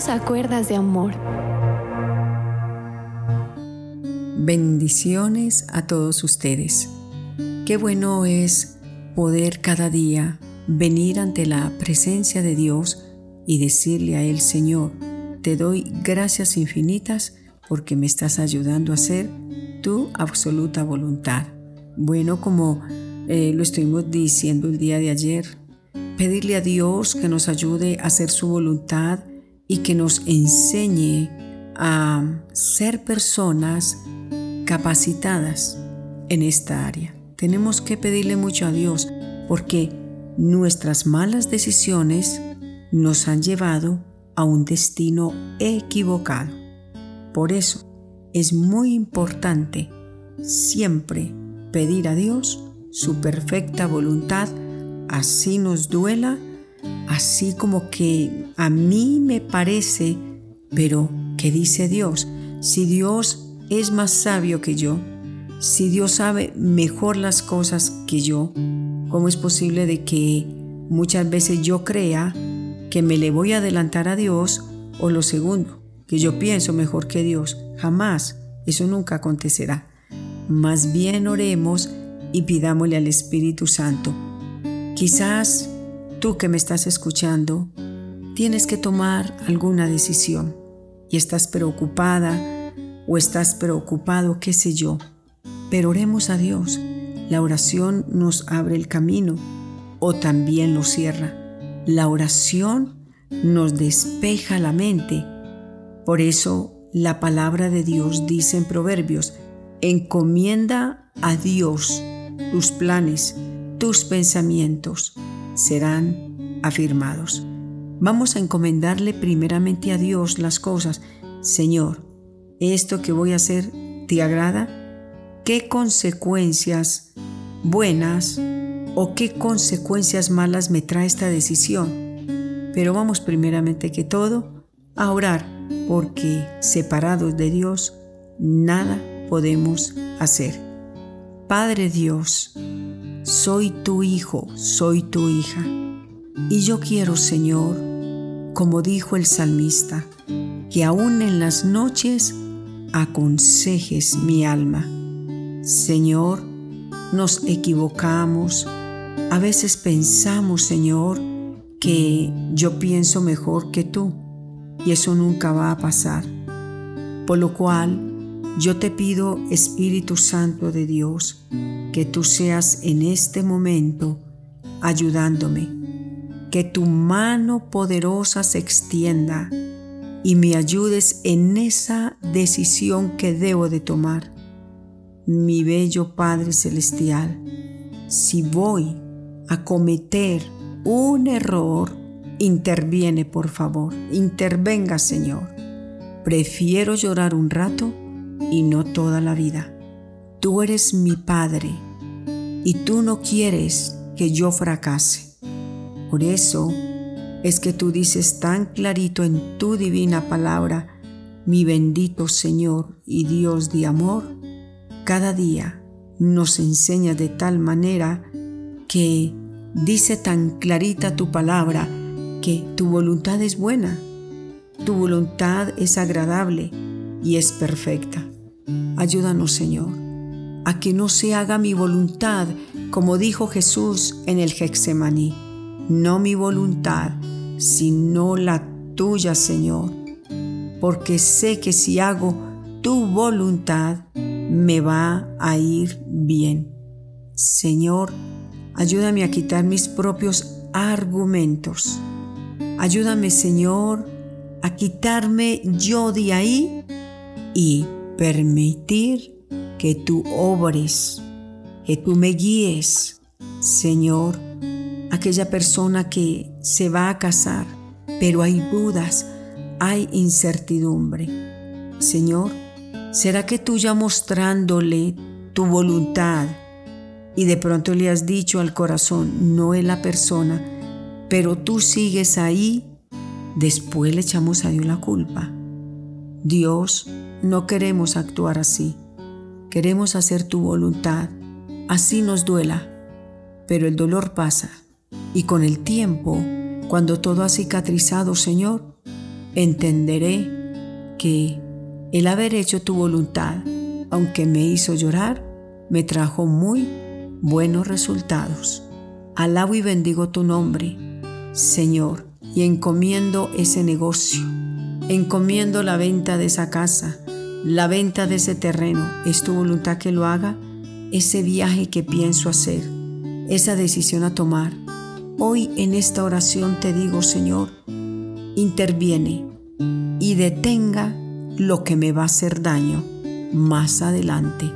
Juntos a cuerdas de amor. Bendiciones a todos ustedes. Qué bueno es poder cada día venir ante la presencia de Dios y decirle a Él, Señor, te doy gracias infinitas porque me estás ayudando a hacer tu absoluta voluntad. Bueno, como eh, lo estuvimos diciendo el día de ayer, pedirle a Dios que nos ayude a hacer su voluntad y que nos enseñe a ser personas capacitadas en esta área. Tenemos que pedirle mucho a Dios porque nuestras malas decisiones nos han llevado a un destino equivocado. Por eso es muy importante siempre pedir a Dios su perfecta voluntad, así nos duela, así como que a mí me parece, pero ¿qué dice Dios? Si Dios es más sabio que yo, si Dios sabe mejor las cosas que yo, ¿cómo es posible de que muchas veces yo crea que me le voy a adelantar a Dios o lo segundo, que yo pienso mejor que Dios? Jamás, eso nunca acontecerá. Más bien oremos y pidámosle al Espíritu Santo. Quizás tú que me estás escuchando, tienes que tomar alguna decisión y estás preocupada o estás preocupado, qué sé yo. Pero oremos a Dios. La oración nos abre el camino o también lo cierra. La oración nos despeja la mente. Por eso la palabra de Dios dice en Proverbios, encomienda a Dios tus planes, tus pensamientos serán afirmados. Vamos a encomendarle primeramente a Dios las cosas. Señor, ¿esto que voy a hacer te agrada? ¿Qué consecuencias buenas o qué consecuencias malas me trae esta decisión? Pero vamos primeramente que todo a orar, porque separados de Dios, nada podemos hacer. Padre Dios, soy tu hijo, soy tu hija. Y yo quiero, Señor, como dijo el salmista, que aún en las noches aconsejes mi alma. Señor, nos equivocamos. A veces pensamos, Señor, que yo pienso mejor que tú y eso nunca va a pasar. Por lo cual, yo te pido, Espíritu Santo de Dios, que tú seas en este momento ayudándome, que tu mano poderosa se extienda y me ayudes en esa decisión que debo de tomar. Mi bello Padre Celestial, si voy a cometer un error, interviene por favor, intervenga Señor. Prefiero llorar un rato y no toda la vida. Tú eres mi Padre y tú no quieres que yo fracase. Por eso es que tú dices tan clarito en tu divina palabra, mi bendito Señor y Dios de amor, cada día nos enseña de tal manera que dice tan clarita tu palabra que tu voluntad es buena, tu voluntad es agradable y es perfecta. Ayúdanos, Señor, a que no se haga mi voluntad, como dijo Jesús en el Hexemaní. No mi voluntad, sino la tuya, Señor, porque sé que si hago tu voluntad, me va a ir bien. Señor, ayúdame a quitar mis propios argumentos. Ayúdame, Señor, a quitarme yo de ahí y permitir que tú obres, que tú me guíes, Señor, aquella persona que se va a casar, pero hay dudas, hay incertidumbre. Señor, ¿será que tú ya mostrándole tu voluntad y de pronto le has dicho al corazón, no es la persona, pero tú sigues ahí, después le echamos a Dios la culpa? Dios no queremos actuar así. Queremos hacer tu voluntad. Así nos duela. Pero el dolor pasa. Y con el tiempo, cuando todo ha cicatrizado, Señor, entenderé que el haber hecho tu voluntad, aunque me hizo llorar, me trajo muy buenos resultados. Alabo y bendigo tu nombre, Señor, y encomiendo ese negocio, encomiendo la venta de esa casa, la venta de ese terreno. ¿Es tu voluntad que lo haga? Ese viaje que pienso hacer, esa decisión a tomar. Hoy en esta oración te digo, Señor, interviene y detenga lo que me va a hacer daño más adelante.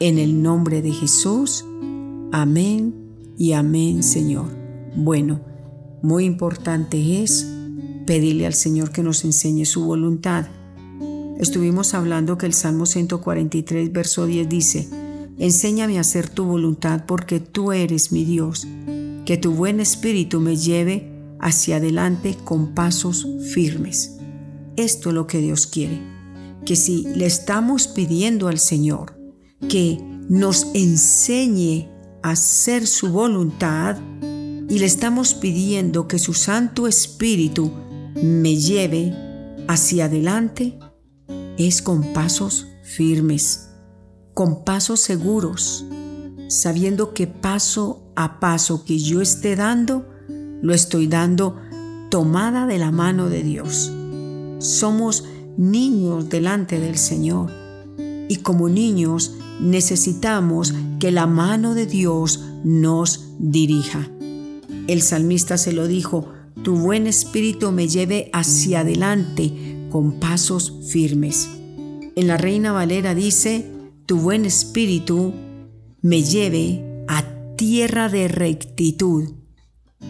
En el nombre de Jesús, amén y amén, Señor. Bueno, muy importante es pedirle al Señor que nos enseñe su voluntad. Estuvimos hablando que el Salmo 143, verso 10 dice, Enséñame a hacer tu voluntad porque tú eres mi Dios, que tu buen espíritu me lleve hacia adelante con pasos firmes. Esto es lo que Dios quiere, que si le estamos pidiendo al Señor que nos enseñe a hacer su voluntad y le estamos pidiendo que su Santo Espíritu me lleve hacia adelante, es con pasos firmes, con pasos seguros, sabiendo que paso a paso que yo esté dando, lo estoy dando tomada de la mano de Dios. Somos niños delante del Señor y como niños necesitamos que la mano de Dios nos dirija. El salmista se lo dijo, tu buen espíritu me lleve hacia adelante con pasos firmes. En la Reina Valera dice, tu buen espíritu me lleve a tierra de rectitud.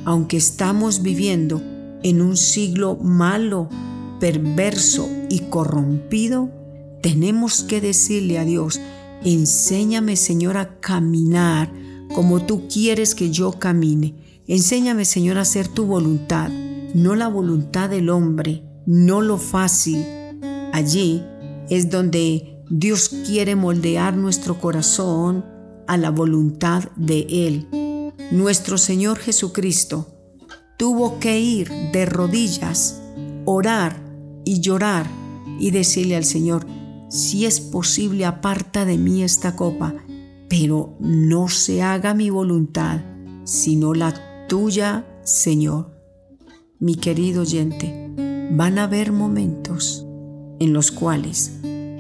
Aunque estamos viviendo en un siglo malo, perverso y corrompido, tenemos que decirle a Dios, enséñame Señor a caminar como tú quieres que yo camine. Enséñame Señor a hacer tu voluntad, no la voluntad del hombre, no lo fácil. Allí es donde Dios quiere moldear nuestro corazón a la voluntad de Él. Nuestro Señor Jesucristo tuvo que ir de rodillas, orar y llorar y decirle al Señor, si es posible, aparta de mí esta copa, pero no se haga mi voluntad, sino la tuya, Señor. Mi querido oyente, van a haber momentos en los cuales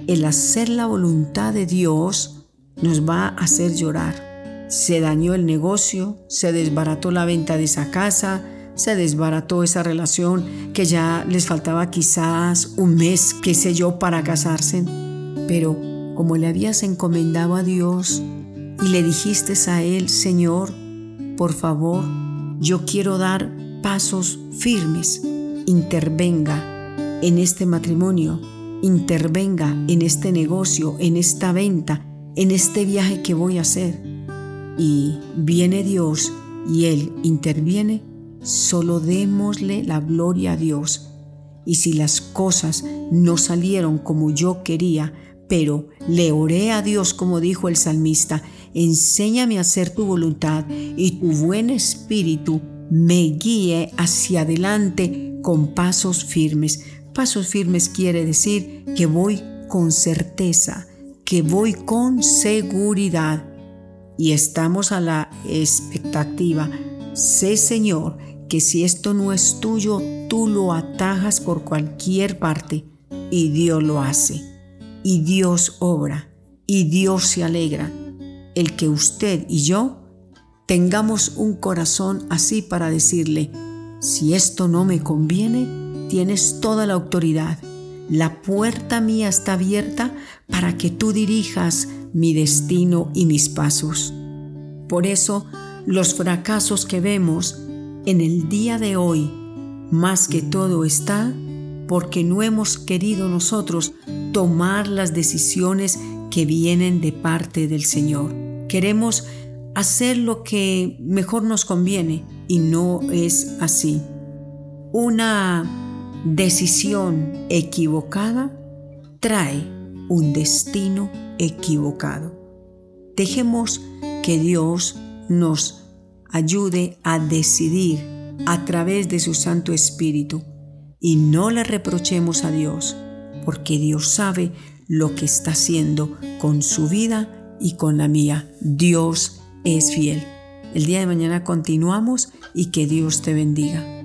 el hacer la voluntad de Dios nos va a hacer llorar. Se dañó el negocio, se desbarató la venta de esa casa, se desbarató esa relación que ya les faltaba quizás un mes, qué sé yo, para casarse. Pero como le habías encomendado a Dios y le dijiste a Él, Señor, por favor, yo quiero dar pasos firmes, intervenga en este matrimonio, intervenga en este negocio, en esta venta, en este viaje que voy a hacer. Y viene Dios y Él interviene Solo démosle la gloria a Dios. Y si las cosas no salieron como yo quería, pero le oré a Dios como dijo el salmista, enséñame a hacer tu voluntad y tu buen espíritu me guíe hacia adelante con pasos firmes. Pasos firmes quiere decir que voy con certeza, que voy con seguridad y estamos a la expectativa. Sé Señor que si esto no es tuyo, tú lo atajas por cualquier parte y Dios lo hace. Y Dios obra y Dios se alegra. El que usted y yo tengamos un corazón así para decirle, si esto no me conviene, tienes toda la autoridad. La puerta mía está abierta para que tú dirijas mi destino y mis pasos. Por eso, los fracasos que vemos en el día de hoy, más que todo está porque no hemos querido nosotros tomar las decisiones que vienen de parte del Señor. Queremos hacer lo que mejor nos conviene y no es así. Una decisión equivocada trae un destino equivocado. Dejemos que Dios nos ayude a decidir a través de su Santo Espíritu y no le reprochemos a Dios, porque Dios sabe lo que está haciendo con su vida y con la mía. Dios es fiel. El día de mañana continuamos y que Dios te bendiga.